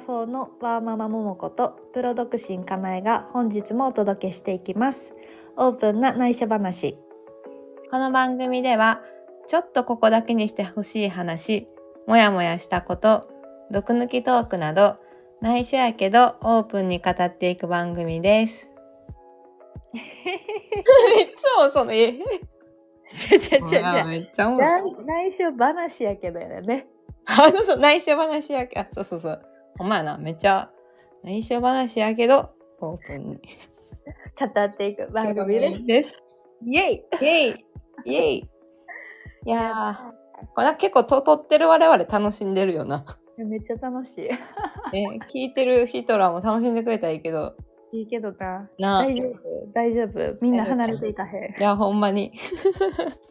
4のワーママももことプロ独身かなえが本日もお届けしていきます。オープンな内緒話。この番組ではちょっとここだけにしてほしい話もやもやしたこと毒抜きトークなど内緒やけどオープンに語っていく番組です。いつもそのえ？内緒話やけどやね。あ、そうそう、内緒話やけあ、そうそうそう。ほんまやな、めっちゃ内緒話やけど、オープンに。語っていく。番組です。です。イエイ。イェイ。イェイ。いやー、これは結構と撮ってる我々楽しんでるよな。めっちゃ楽しい。ね、聞いてる人らも楽しんでくれたらいいけど、いいけどな。な大丈夫。大丈夫。みんな離れていかへん。や、ほんまに。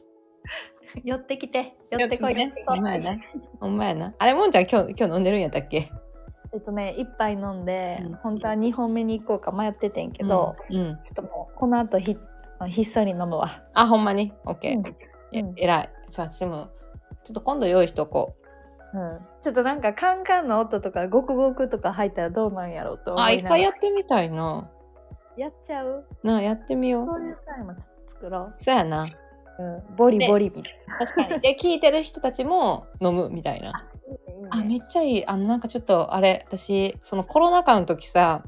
寄ってきて。寄ってこい。寄ってこいほんまやな。ほんまやな。あれ、もんちゃん今日、今日飲んでるんやったっけ？えっとね一杯飲んで、うん本当は2本目に行こうか迷っててんけど、うん。うんちょっともうこの後ひひっそり飲むわ。あ、ほんまに？オッケー。うんえらい。じゃあ、私も、ちょっと今度用意しとこう。うん、ちょっとなんかカンカンの音とかゴクゴクとか入ったらどうなんやろうと思あ、一いながら回やってみたいな。やっちゃう？なあ、やってみよう。そういうタイムちょっと作ろそうやな。う、うん、ボリボリみたい確かに。で、聞いてる人たちも飲むみたいな。なあ、めっちゃいい。あの、なんかちょっと、あれ、私、そのコロナ禍の時さ、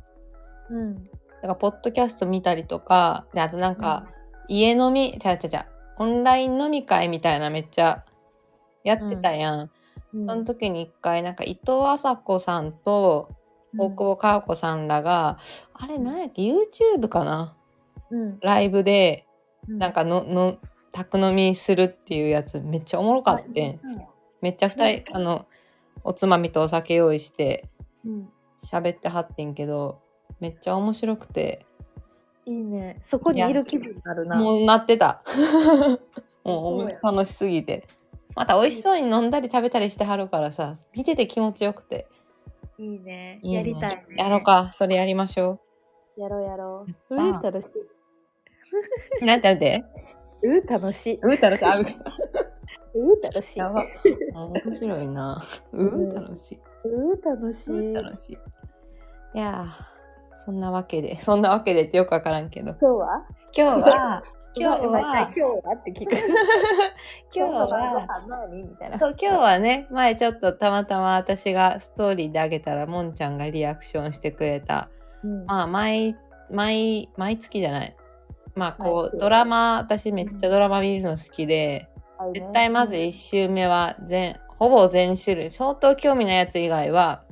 うん。なんか、ポッドキャスト見たりとか、で、あとなんか、家飲み、ちゃうちゃうちゃう、オンライン飲み会みたいなめっちゃやってたやん。うん。その時に一回、なんか、伊藤麻子さんと、大久保佳代子さんらが、あれ、なんやっけ、YouTube かな？うん。ライブで、うん。なんかの、の、宅飲みするっていうやつ、めっちゃおもろかってん。めっちゃ二人、あの、おつまみとお酒用意してうん。喋ってはってんけど、めっちゃ面白くて、いいね。そこにいる気分になるな。もうなってた。もそう楽しすぎて。また美味しそうに飲んだり食べたりしてはるからさ、見てて気持ちよくて。いいね。やりたい、ね、やろうか、それやりましょやろうやろう。うやった。ー楽しう。なんてなんて？い うー楽しい。うー楽しい。あ、びっくりした。うー楽しい。やば。面白いな。うー楽しい。うー楽しい。楽しい。いやー、そんなわけで、そんなわけでってよくわからんけど。今日は？今日は、今日は、今日はって聞く。今日は、そう今日はね前ちょっとたまたま私がストーリーであげたらもんちゃんがリアクションしてくれた。うん。まあ毎毎毎月じゃない。まあこうドラマ私めっちゃドラマ見るの好きで絶対まず1週目は全ほぼ全種類相当興味ないやつ以外は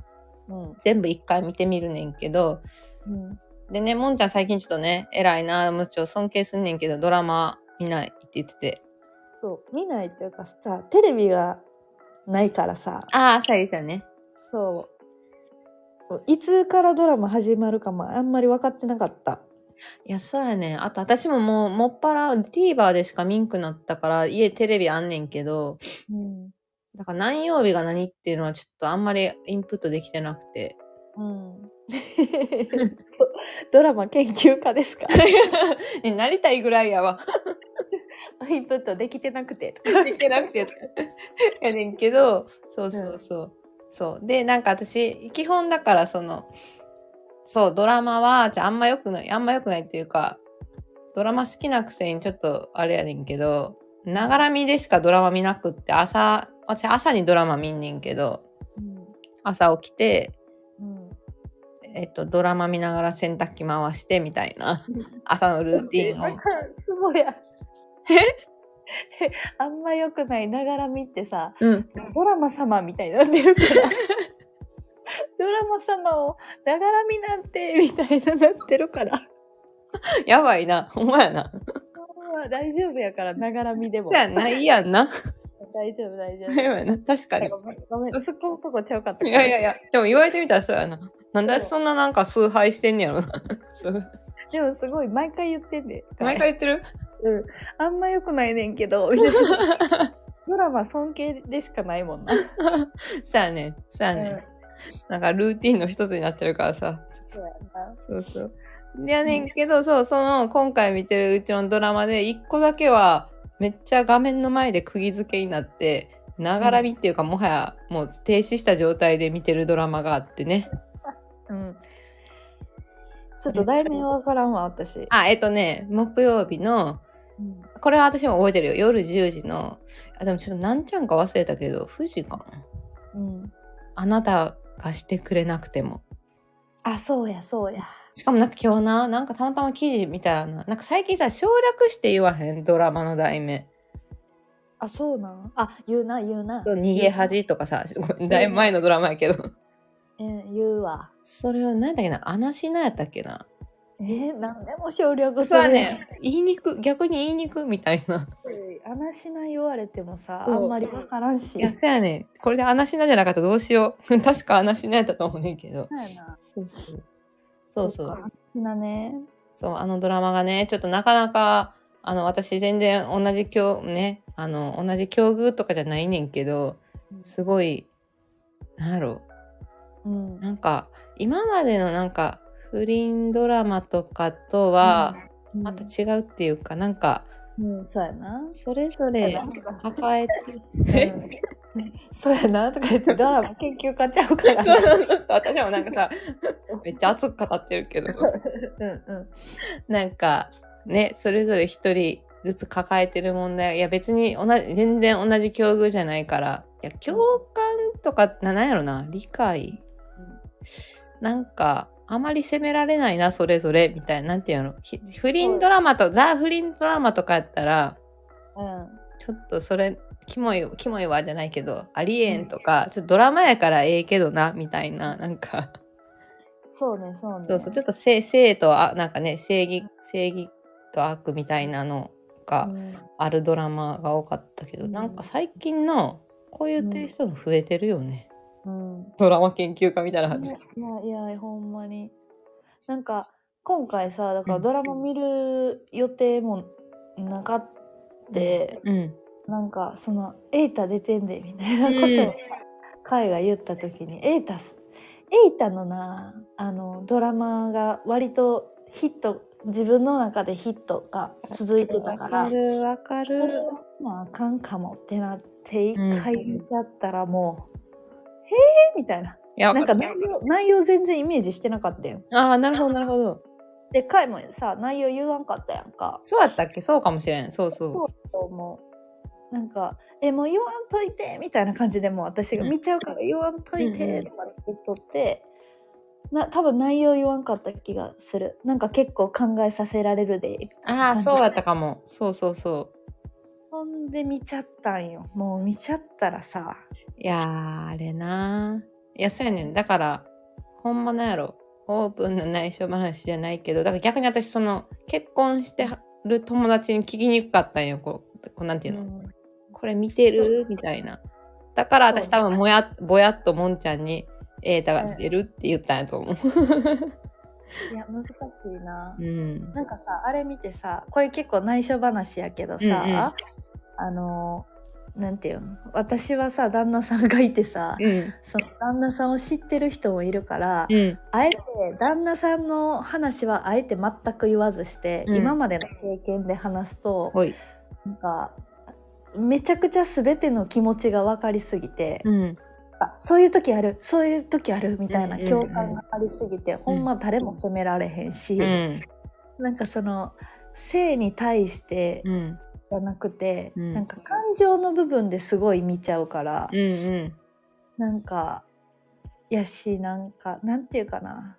うん。全部1回見てみるねんけどうん。でねもんちゃん最近ちょっとね偉いなもうちょっと尊敬すんねんけどドラマ見ないって言ってて。そう。見ないっていうかさテレビがないからさ。ああそう言ってたね。そう。いつからドラマ始まるかもあんまり分かってなかったいや、そうやねん。あと、私ももう、もっぱら TVer でしか見んくなったから、家テレビあんねんけど、うんだから何曜日が何っていうのはちょっとあんまりインプットできてなくて。うん ドラマ研究家ですか？ねなりたいぐらいやわ。インプットできてなくてできてなくて。やねんけど、そうそうそう。そう。で、なんか私、基本だからその、そう、ドラマは、じゃああんま良くない、あんま良くないっていうか、ドラマ好きなくせにちょっとあれやねんけど、ながら見でしかドラマ見なくって、朝、私朝にドラマ見んねんけど、朝起きて、うん。えっと、ドラマ見ながら洗濯機回してみたいな朝のルーティンを。すごいや あんま良くないながら見ってさうん。ドラマ様みたいになってるから ドラマ様をながら見なんてみたいななってるからやばいな。ほんまやな。まあ大丈夫やからながら見でもそうやんな。いいやんな。大丈夫大丈そうやな。確かに夫。ごめんごめんそこのとこちゃうかったいやいやいや、でも言われてみたらそうやな。なんでそんななんか崇拝してんねやろな。でもすごい毎回言ってんで毎回言ってる？うんあんま良くないねんけどみたいな ドラマ尊敬でしかないもんな、そうやね。そうやね。なんかルーティンの一つになってるからさ。そうやなそうそう。やねんけど、そう、その、今回見てるうちのドラマで、一個だけは、めっちゃ画面の前で釘付けになって、ながらみっていうか、もはやもう停止した状態で見てるドラマがあってね。うん。ちょっと題名わからんわ、私。あ、えっとね、木曜日の、うんこれは私も覚えてるよ。夜10時の、あ、でもちょっとなんちゃんか忘れたけど、富士かな？うん。あなたがしてくれなくても。あ、そうや、そうや。しかもなんか今日な、なんかたまたま記事見たらな、なんか最近さ、省略して言わへん、ドラマの題名。あ、そうなん？あ、言うな、言うな。逃げ恥とかさ、ごめんだいぶ前のドラマやけど。うん、言うわ。それを何だっけな、アナシナやったっけな。えー、なんでも省略するね、言いにく、逆に言いにくみたいな。話しない言われてもさ、あんまりわからんし。いや、そやねん。これでアナシナじゃなかったらどうしよう。確かアナシナやったと思うねんけど。そう。そうそう。そうね。そう、あのドラマがね、ちょっとなかなか、あの、私全然同じ境、ね、あの、同じ境遇とかじゃないねんけど、すごい、なんやろうん。なんか、今までのなんか、不倫ドラマとかとは、うん、また違うっていうか、なんか、うん、そうやな。それぞれ抱え うて、ん。そうやな。とか言ってドラマ研究家ちゃうから。そうそうそう私もなんかさ、めっちゃ熱く語ってるけど、うんうん。なんか、ね、それぞれ一人ずつ抱えてる問題、いや別に同じ、全然同じ境遇じゃないから、いや、共感とか、ななんやろな、理解。なんか、あまり責められないな、それぞれ、みたいな、なんていうの、ひ不倫ドラマと、ザ・不倫ドラマとかやったら、うん。ちょっとそれ、キモい、キモいわじゃないけど、ありえんとか、ちょっとドラマやからええけどな、みたいな、なんか、そうね、そうね。そうそう、ちょっと正正とあ、なんかね、正義、正義と悪みたいなのがうん。あるドラマが多かったけど、うんなん。か最近の、こういうテイストも増えてるよね。うん。ドラマ研究家みたいな感じ。いやいや、ほんまに。なんか、今回さ、だからうんドラマ見る予定もなかって、うん。なんか、その、エイタ出てんで、みたいなことを、カイが言った時に、エイタす、エイタのな、あの、ドラマが割とヒット、自分の中でヒットが続いてたか、わからるわかる。あかんかもってなって、一うん回見ちゃったらもう、へえみたいな。いや、わなんか内容内容全然イメージしてなかったよ。ああ、なるほど、なるほど。で、カイもさ、内容言わんかったやんか。そうやったっけ？そうかもしれん。そうそう。そうと思う。なんか、え、もう言わんといてみたいな感じでもう私がうん見ちゃうから言わんといてとか言っとって、な多分内容言わんかった気がする。なんか結構考えさせられるで。ああ、そうやったかも。そうそうそう。ほんで見ちゃったんよ。もう見ちゃったらさ。いやー、あれなー。いや、そうやねん。だから、ほんまなんやろ。オープンな内緒話じゃないけど、だから逆に私、その、結婚してる友達に聞きにくかったんよ。こう、こうなんていうの、うんこれ見てる？みたいな。だから私多分もや、ぼやっともんちゃんに、エータが出るって言ったんやと思う。いや、難しいな。うん。なんかさあれ見てさこれ結構内緒話やけどさ、うんうんあのなんていうの？私はさ旦那さんがいてさ、うん。その旦那さんを知ってる人もいるから、うん。あえて旦那さんの話はあえて全く言わずして、うん今までの経験で話すと。なんかめちゃくちゃ全ての気持ちが分かりすぎて、うん。あそういう時あるそういう時あるみたいな共感がありすぎて、ほんま誰も責められへんし、うん。なんかその性に対してうん。じゃなくて、うんなんか感情の部分ですごい見ちゃうから、うん。うん。なんかやしなんかなんていうかな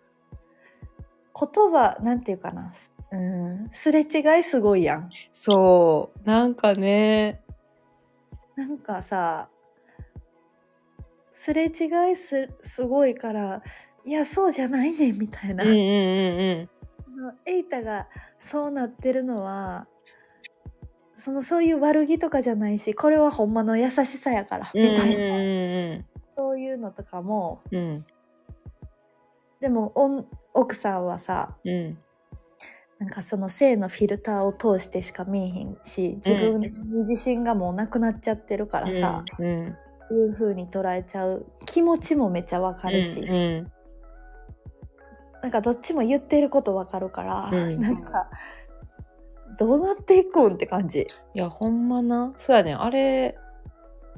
言葉なんていうかなすうんすれ違いすごいやんそう。なんかね。なんかさすれ違いすすごいからいやそうじゃないねんみたいな、うんうんうんうん。エイタがそうなってるのはそのそういう悪気とかじゃないしこれはほんまの優しさやからみうんたいな、うんそういうのとかもうんうん。でも奥さんはさうん。なんかその性のフィルターを通してしか見えへんし自分に自信がもうなくなっちゃってるからさ、うん。うん。いう風に捉えちゃう気持ちもめっちゃわかるし、うんうんなんかどっちも言ってることわかるから、うんなんかどうなっていくんって感じ。いや、ほんまな。そうやね。あれ、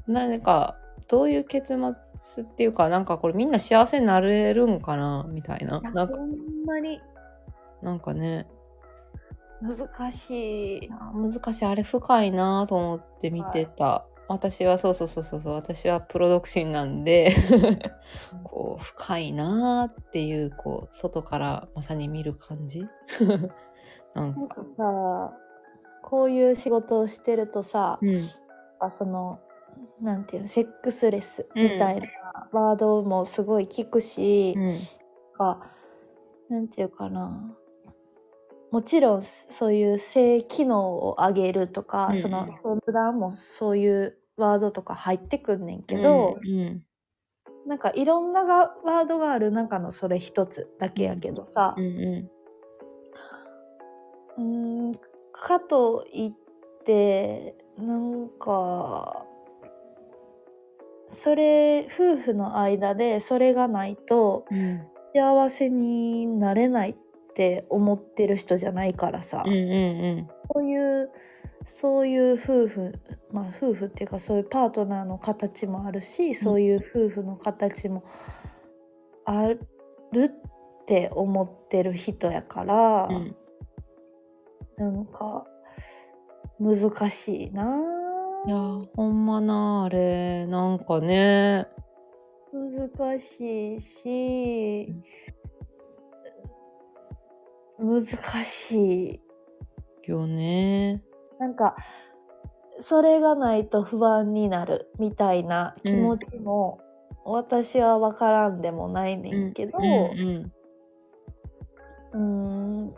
なんかどういう結末っていうかなんかこれみんな幸せになれるんかなみたいななんかほんまになんかね難しい。あ難しいあれ深いなと思って見てた、私はそうそうそうそうそう私はプロ独身なんで こう深いなっていうこう外からまさに見る感じ。なんか。かさ、こういう仕事をしてるとさ、うん。その、なんていうの、セックスレスみたいなワードもすごい聞くし、うん。か、なんていうかな。もちろんそういう性機能を上げるとか、うんその普段もそういうワードとか入ってくんねんけど、うんなんかいろんながワードがある中のそれ一つだけやけどさ。うん、ううーんかといってなんかそれ夫婦の間でそれがないとんうん。幸せになれないって思ってる人じゃないからさ、うんうん。そういうそういう夫婦まあ夫婦っていうかそういうパートナーの形もあるし、そういう夫婦の形もあるって思ってる人やから、うん。うんなんか難しいな。いやほんまなあれ。なんかね。難しいし難しい。よねなんかそれがないと不安になるみたいな気持ちも、私は分からんでもないねんけど、うんうんうーん。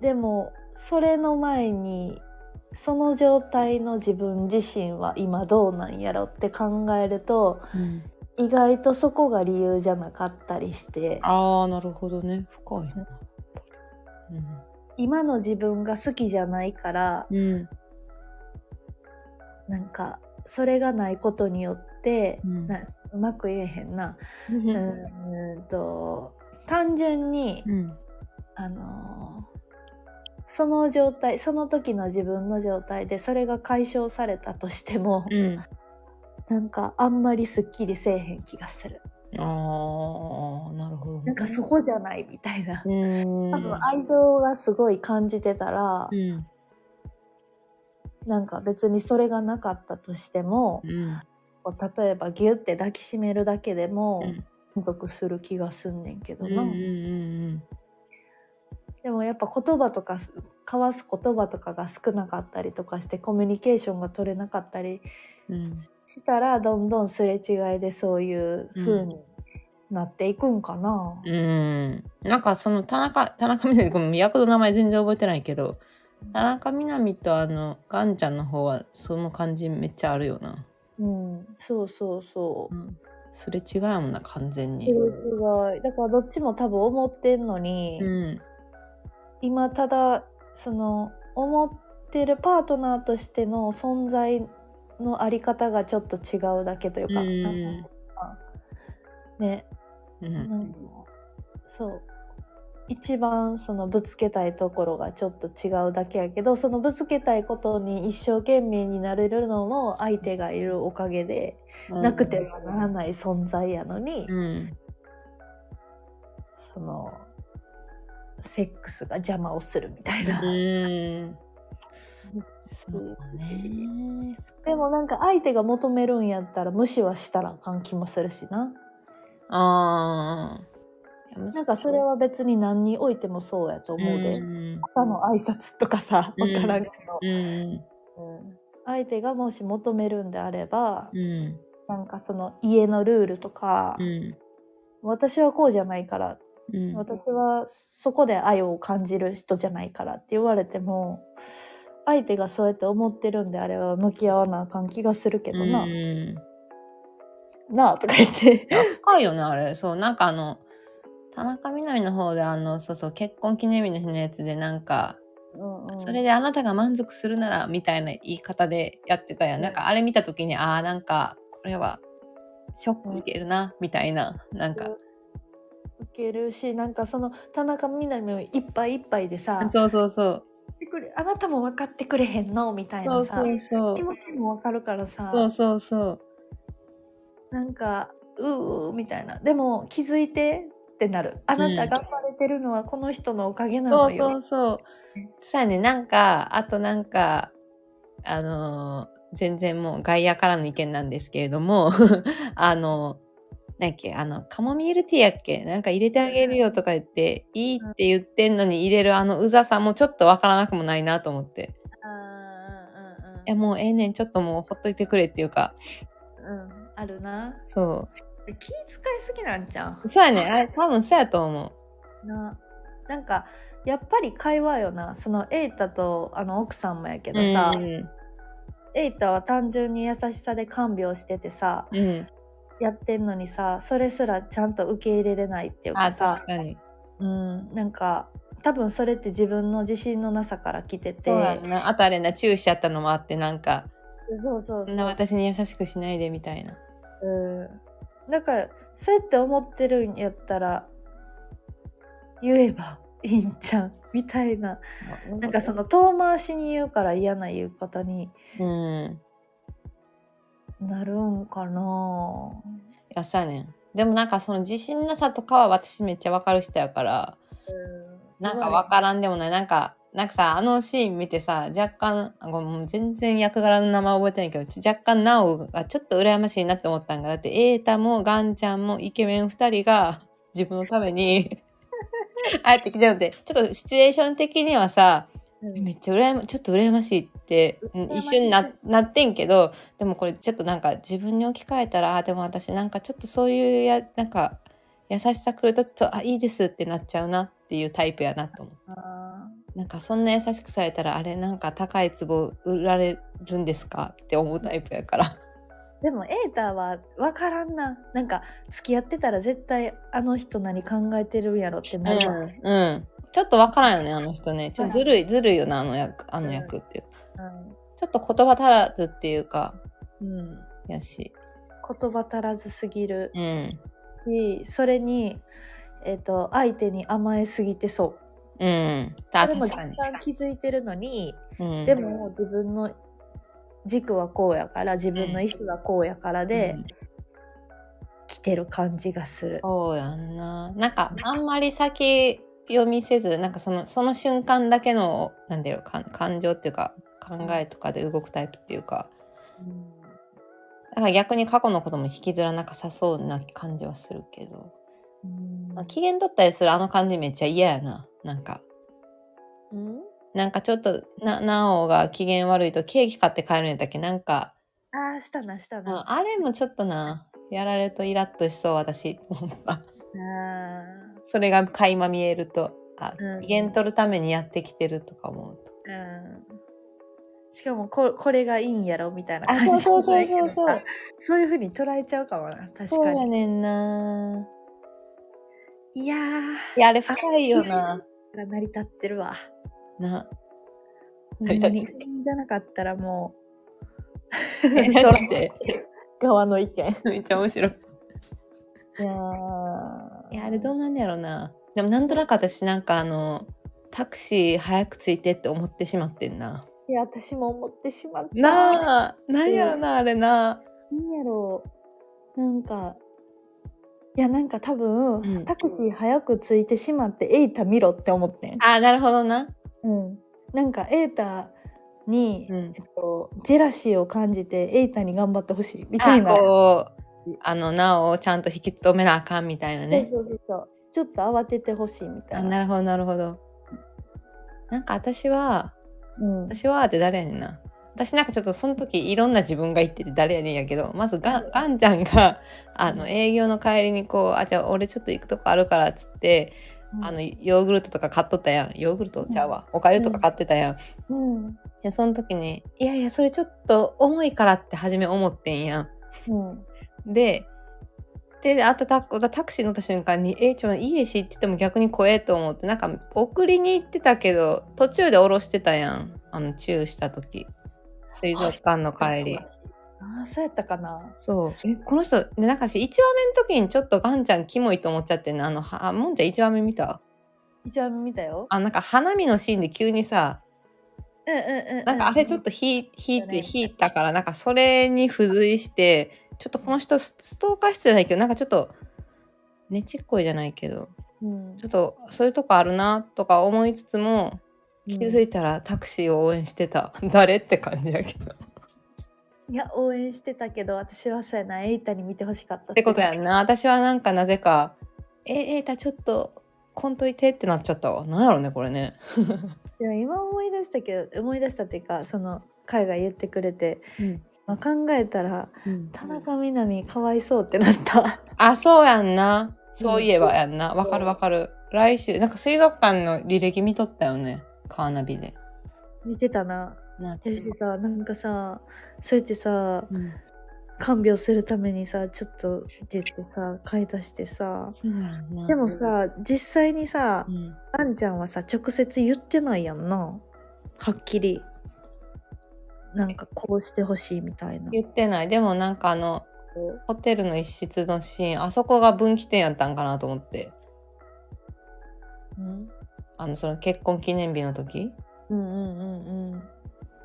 でもそれの前にその状態の自分自身は今どうなんやろって考えるとうん。意外とそこが理由じゃなかったりして。ああなるほどね。深いな今の自分が好きじゃないからうんうんなんかそれがないことによって、うん。なうまく言えへんな。ううんと単純に、うん。あのーその状態その時の自分の状態でそれが解消されたとしても、うん。なんかあんまりすっきりせえへん気がする。あかそこじゃないみたいな。う、ーん。多分愛情がすごい感じてたら、うん。なんか別にそれがなかったとしても、うん。例えばギュッて抱きしめるだけでもうん。満足する気がすんねんけどな、うんうんうんでもやっぱ言葉とかす交わす言葉とかが少なかったりとかしてコミュニケーションが取れなかったりうん。したらどんどんすれ違いでそういう風になっていくんかな。うん。なんかその田中田中みな実ごめん役の名前全然覚えてないけど田中みな実とあのガンちゃんの方はその感じめっちゃあるよな、うん、そうそうそう。う。ん、すれ違いやもんな完全に。すれ違い。だからどっちも多分思ってんのに、うん。今ただその思ってるパートナーとしての存在のあり方がちょっと違うだけというか、うん。ねうん。そう。一番そのぶつけたいところがちょっと違うだけやけどそのぶつけたいことに一生懸命になれるのも相手がいるおかげで、なくてはならない存在やのに、うん。そのセックスが邪魔をするみたいな。うん。そうね。でもなんか相手が求めるんやったら無視はしたらあかん気もするしな。ああなんかそれは別に何においてもそうやと思うで。ん。朝の挨拶とかさ、うん。わからんけど、うん。うん。相手がもし求めるんであれば、うん。なんかその家のルールとか、うん。私はこうじゃないから、うん。私はそこで愛を感じる人じゃないからって言われても、相手がそうやって思ってるんであれば向き合わなあかん気がするけどな。うんなあとか言って。深いよねあれ。そうなんかあの田中みな実の方であのそうそう結婚記念日の日のやつでなんか、うんうん。それであなたが満足するならみたいな言い方でやってたやん、なんかあれ見た時にああなんかこれはショック受けるな、みたいな。なんか、受けるしなんかその田中みな実もいっぱいいっぱいでさそうそうそう「来てくれあなたも分かってくれへんの？みたいそうそうそう。気。持ちも分かるからさ。そうそうそう。なんかうーうーみたいな。でも気づいてってなる。あなた頑張れてるのはこの人のおかげなそうのよ、そう。そう。さあね、なんか、あとなんか、あのー全然もう外野からの意見なんですけれども、あの、なんやっけ、あの、カモミールティーやっけ？なんか入れてあげるよとか言って、いいって言ってんのに入れるあのうざさもちょっとわからなくもないなと思って。あーうんうんいや、もうええねん、ちょっともうほっといてくれっていうか、うんうんあるなそ気遣いすぎなんじゃんう？そうやね、あれ多分そうやと思う。ななんかやっぱり会話よなそのエイタとあの奥さんもやけどさ、うん。エイタは単純に優しさで看病しててさうん。やってんのにさそれすらちゃんと受け入れれないっていうあ、かさ確かに。うんなんか多分それって自分の自信のなさから来ててそうやな。あとあれな、チューしちゃったのもあって、なんか、そうそうそうそんな私に優しくしないでみたいな。うんだからそうやって思ってるんやったら言えばいいんちゃう？みたいななんかその遠回しに言うから嫌な言う方にうん。なるんかないや、そうやねん。でもなんかその自信なさとかは私めっちゃわかる人やから、なんかわからんでもない。なんか、なんかさ、あのシーン見てさ、若干、あごめんもう全然役柄の名前覚えてないけど、ち若干ナオがちょっと羨ましいなって思ったんが、だってエータもガンちゃんもイケメン二人が自分のために、あえて来てるのって、ちょっとシチュエーション的にはさ、うん。めっちゃ羨まちょっと羨ましいって、一瞬ななってんけどでもこれちょっとなんか自分に置き換えたらあでも私なんかちょっとそういうやなんか優しさくるとちょっとあいいですってなっちゃうなっていうタイプやなと思う。あなんかそんな優しくされたらあれなんか高い壺売られるんですかって思うタイプやから。ーでもエータは分からんな。なんか付き合ってたら絶対あの人何考えてるんやろってなる。わ、うん、うん、ちょっとわからんよねあの人ね。ちょっとずるいずるいよなあの役あの役っていうちょっと言葉足らずっていうか。うん。うんやし。言葉足らずすぎるうん。しそれに、えー、と相手に甘えすぎてそううん。あでも若干気づいてるのに、うん。でも自分の軸はこうやから自分の意思はこうやからで、うん。来てる感じがする。そうやんな。なんかあんまり先読みせず、なんかそのその瞬間だけのなんだろうか感情っていうか考えとかで動くタイプっていうか、だから逆に過去のことも引きずらなかさそうな感じはするけど、うん。まあ、機嫌取ったりするあの感じめっちゃ嫌やな。なんか。うん？なんかちょっとな、なおが機嫌悪いとケーキ買って帰るんやったっけ？なんか、ああしたなしたうんな。あれもちょっとな、やられるとイラッとしそう私。思ったあそれが垣間見えると、あ、うん機嫌取るためにやってきてるとか思うと。ーうんしかもここれがいいんやろみたいなあ、感じそうそうそうそうなんそうだけどさ。そういうふうに捉えちゃうかもな確そうかに。やねんな。いやーいや、あれ深いよな。成り立ってるわ。な。ほ成り立ってんまにじゃなかったらもえうだって、側の意見。めっちゃ面白い。いやいや、あれどうなんねやろな。でもなんとなく私なんかあの、タクシー早く着いてって思ってしまってんな。いや私も思ってしまった。なあ、なんやろな、あれな。なんやろうなんかいやなんか多分、うんタクシー早く着いてしまってエイタ見ろって思ってん。あ、なるほどな。うん、なんかエイタに、うんえっと、ジェラシーを感じてエイタに頑張ってほしいみたあ、いな。こう、あの、なおをちゃんと引き止めなあかんみたいなね。そうそうそうそうちょっと慌ててほしいみたいな。あなるほど、なるほど。なんか私は、うん、私はって誰やねんな。私なんかちょっとその時いろんな自分が言ってて誰やねんやけど、まずガンガンちゃんが、あの、営業の帰りにこう、あ、じゃあ俺ちょっと行くとこあるからっつって、あの、ヨーグルトとか買っとったやん。ヨーグルトちゃうわ。おかゆとか買ってたやん。うんで、その時に、いやいや、それちょっと重いからって初め思ってんやん。うんで、で、あたたタクシー乗った瞬間に、え、ちょ、いいでしって言っても逆に怖えと思って、なんか送りに行ってたけど、途中で降ろしてたやん。あの、チューした時。水族館の帰り。ああそうやったかな。そう。え、この人、で、なんかし、1話目の時にちょっとガンちゃんキモいと思っちゃってんの？あの、はもんちゃん1話目見た？一応見たよ。あ、なんか花見のシーンで急にさ、うんうんうん。なんかあれちょっと引い引いて引いたからなんかそれに付随してちょっとこの人スストーカー室じゃないけどなんかちょっとねちっこいじゃないけどうんちょっとそういうとこあるなとか思いつつも気づいたらタクシーを応援してた、誰って感じやけど。っいや応援してたけど私はそうやなエイタに見てほしかったてことやんな。私はなんかなぜか「ええー、たちょっとこんといて」ってなっちゃったわ。なんやろねこれね。いや今思い出したけど思い出したっていうかその海が言ってくれて、まあ、考えたら田中みな実かわいそうってなった。あそうやんな。そういえばやんな。わかるわかる。来週なんか水族館の履歴見とったよねカーナビで。見てたな。さなんかさそうやってさうん。看病するためにさちょっと出てさ買い出してさでもさ実際にさうん。あんちゃんはさ直接言ってないやんな。はっきり。なんかこうしてほしいみたいな。言ってない。でもなんかあのホテルの一室のシーンあそこが分岐点やったんかなと思って。うんあのその結婚記念日の時？うんうんうんうん。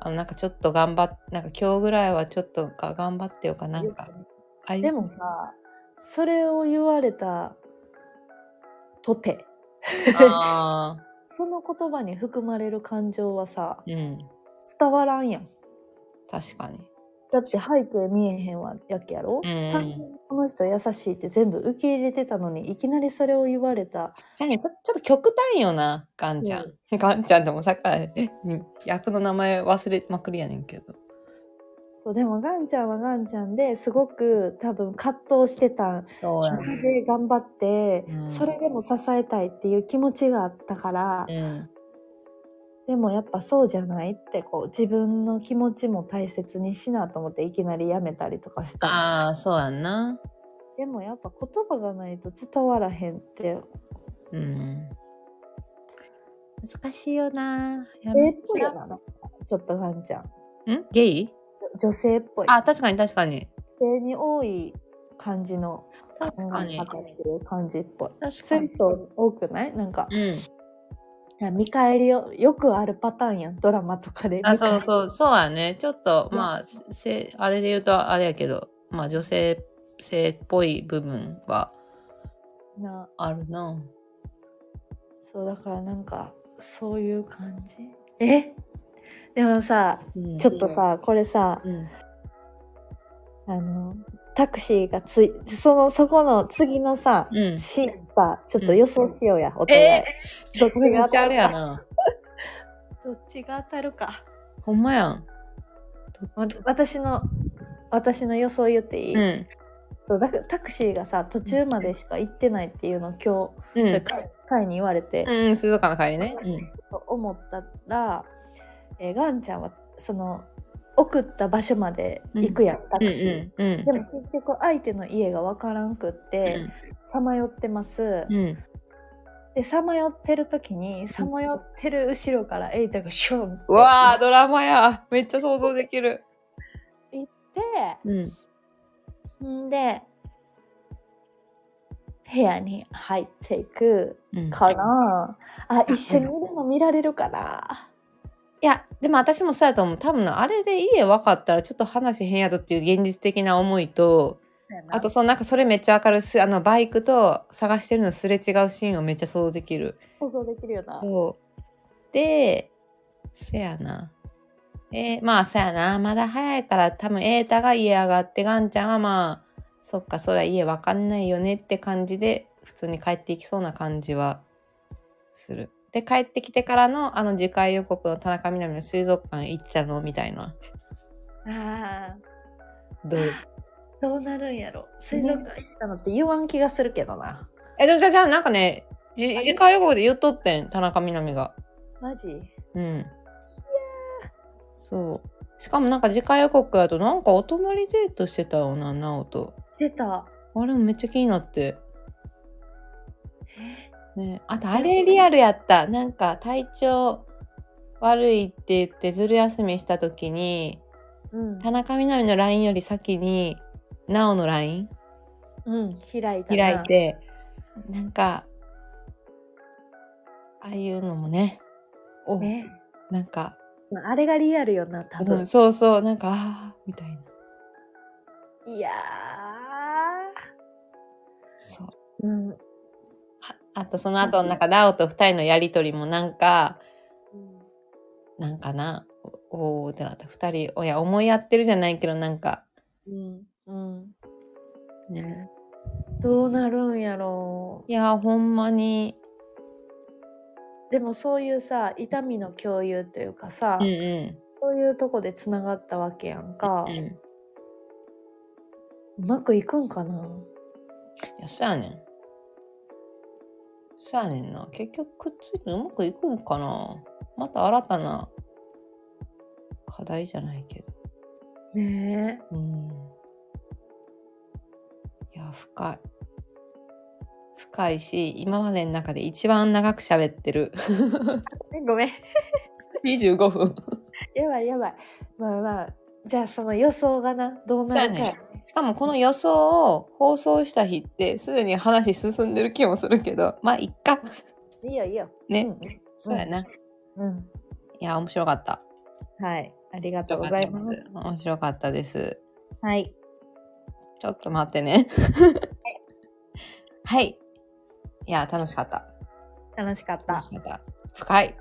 あのなんかちょっと頑張っなんか今日ぐらいはちょっとか頑張ってよかなんか。でもさそれを言われたとて。あ その言葉に含まれる感情はさーうん。伝わらんやん。確かにだって背景見えへんわやけやろ、うん。単純にこの人優しいって全部受け入れてたのにいきなりそれを言われた。さらにちょちょっと極端よなガンちゃん、ガンちゃんでもさっきからうん役の名前忘れまくりやねんけど。そうでもガンちゃんはガンちゃんですごく多分葛藤してた。そうそれで頑張って、うん。それでも支えたいっていう気持ちがあったから、うんでもやっぱそうじゃない？ってこう自分の気持ちも大切にしなと思っていきなりやめたりとかした。のああそうやんな。でもやっぱ言葉がないと伝わらへんって。うん。難しいよな。やゲイっぽいよなちょっとガンちゃん。ん？ゲイ？女性っぽい。あ確かに確かに。女性に多い感じの確かに感じっぽい。確そういう人多くない？なんかうん見返りよよくあるパターンやんドラマとかで。あそううそうそうやね。ちょっとまあせあれで言うとあれやけどまあ女性性っぽい部分はな。あるな。そうだからなんかそういう感じ？え？でもさうん。ちょっとさこれさうん。あのタクシーがついそのそこの次のさ、うん。シーンさちょっと予想しようや、お互い、えー、っちゃあれやな。な どっちが当たるか。ほんまやん。わ私の私の予想言っていい、うん。そうだからタクシーがさ途中までしか行ってないっていうのを今日、うん。それか会に言われて、うん水族館の帰りね。うん。と思ったら、えーガンちゃんはその送った場所まで行くやん、タクシー。うんうんでも結局相手の家がわからんくってさまよってます。うん。うんでさまよってる時にさまよってる後ろからエイタがシュンって。うわードラマや。めっちゃ想像できる。行っうん。てんで部屋に入っていく。うん。かな、あ。一緒にいるの見られるかなでも私もそうやと思う。多分あれで家分かったらちょっと話変やとっていう現実的な思いとあとそのなんかそれめっちゃ明るいすあのバイクと探してるのすれ違うシーンをめっちゃ想像できる。想像できるよな。そう。でせやな。えーまあそやな。まだ早いから多分瑛太が家上がってガンちゃんはまあそっかそうや家分かんないよねって感じで普通に帰っていきそうな感じはするで帰ってきてからのあの次回予告の田中みな実の水族館行ってたのみたいな。あどうーどうなるんやろ。水族館行ったのって言わん気がするけどな。えでもじゃあじゃあなんかねじ次回予告で言っとってん田中みな実が。マジ？うん。そう。しかもなんか次回予告やとなんかお泊まりデートしてたよな、ナオと。してた。あれもめっちゃ気になって。ねあとあれリアルやった。なんか体調悪いって言ってずる休みした時に、うん田中みな実の LINE より先に、ナオの LINE うん開い開いて、なんか、ああいうのもね、お、ねなんかあれがリアルよな、多う分ん、。そうそう、なんか、ああ、みたいな。いやそう。ー。うん。はあと、その後、なんか、ダオと二人のやりとりもなんか、なんかな、おおーってなった。二人、おや、思い合ってるじゃないけど、なんか、うん。うん。ね。どうなるんやろいや、ほんまに、う。でもそういうさ、痛みの共有というかさ、うんうそういうとこでつながったわけやんか。ん。うん。うまくいくんかないや、そうやねん。そうやねんな。結局くっついてうまくいくんかなまた新たな課題じゃないけど。ねうん。いや、深い。深いし、今までの中で一番長く喋ってる。え。ごめん。25分。やばいやばい。まあまあ、じゃあその予想がな、どうなるかや。しかもこの予想を放送した日って、すでに話進んでる気もするけど、まあ、いっか。いいよいいよ。ね。そうやな。いうん。や、面白かった。はい。ありがとうございます。す。面白かったです。はい。ちょっと待ってね。はい。いや、楽しかった。楽しかった楽。しかった。深い。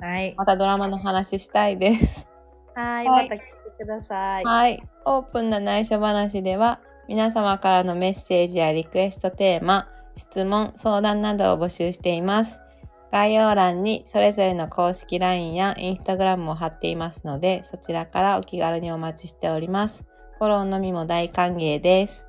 はい。またドラマの話したいです。はい。はいまたください。はい。オープンな内緒話では、皆様からのメッセージやリクエストテーマ、質問、相談などを募集しています。概要欄にそれぞれの公式 LINE や Instagram を貼っていますので、そちらからお気軽にお待ちしております。フォローのみも大歓迎です。